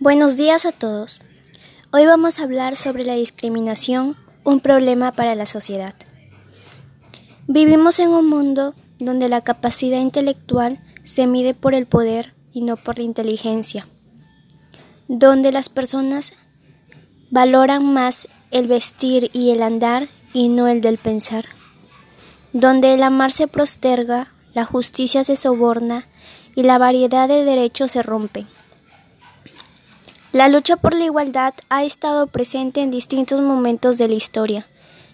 Buenos días a todos. Hoy vamos a hablar sobre la discriminación, un problema para la sociedad. Vivimos en un mundo donde la capacidad intelectual se mide por el poder y no por la inteligencia, donde las personas valoran más el vestir y el andar y no el del pensar, donde el amar se posterga, la justicia se soborna y la variedad de derechos se rompe. La lucha por la igualdad ha estado presente en distintos momentos de la historia.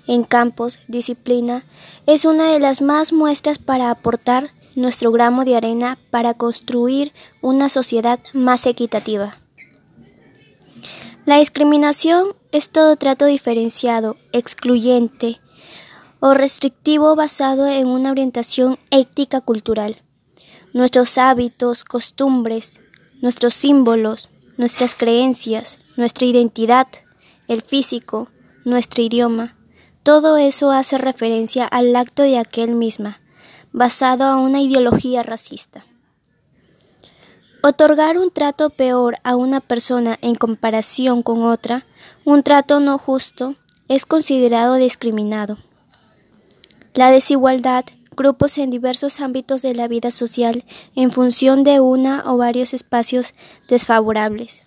En campos, disciplina, es una de las más muestras para aportar nuestro gramo de arena para construir una sociedad más equitativa. La discriminación es todo trato diferenciado, excluyente o restrictivo basado en una orientación ética cultural. Nuestros hábitos, costumbres, nuestros símbolos, nuestras creencias, nuestra identidad, el físico, nuestro idioma, todo eso hace referencia al acto de aquel misma, basado a una ideología racista. Otorgar un trato peor a una persona en comparación con otra, un trato no justo, es considerado discriminado. La desigualdad grupos en diversos ámbitos de la vida social en función de una o varios espacios desfavorables.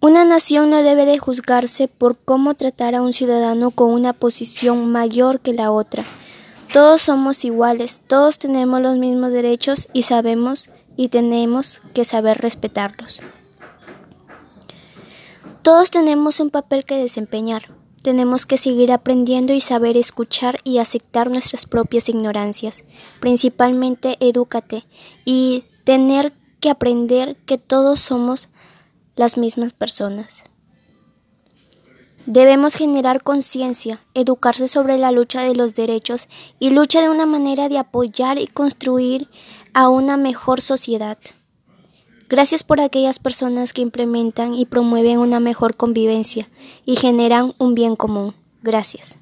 Una nación no debe de juzgarse por cómo tratar a un ciudadano con una posición mayor que la otra. Todos somos iguales, todos tenemos los mismos derechos y sabemos y tenemos que saber respetarlos. Todos tenemos un papel que desempeñar. Tenemos que seguir aprendiendo y saber escuchar y aceptar nuestras propias ignorancias. Principalmente edúcate y tener que aprender que todos somos las mismas personas. Debemos generar conciencia, educarse sobre la lucha de los derechos y lucha de una manera de apoyar y construir a una mejor sociedad. Gracias por aquellas personas que implementan y promueven una mejor convivencia y generan un bien común. Gracias.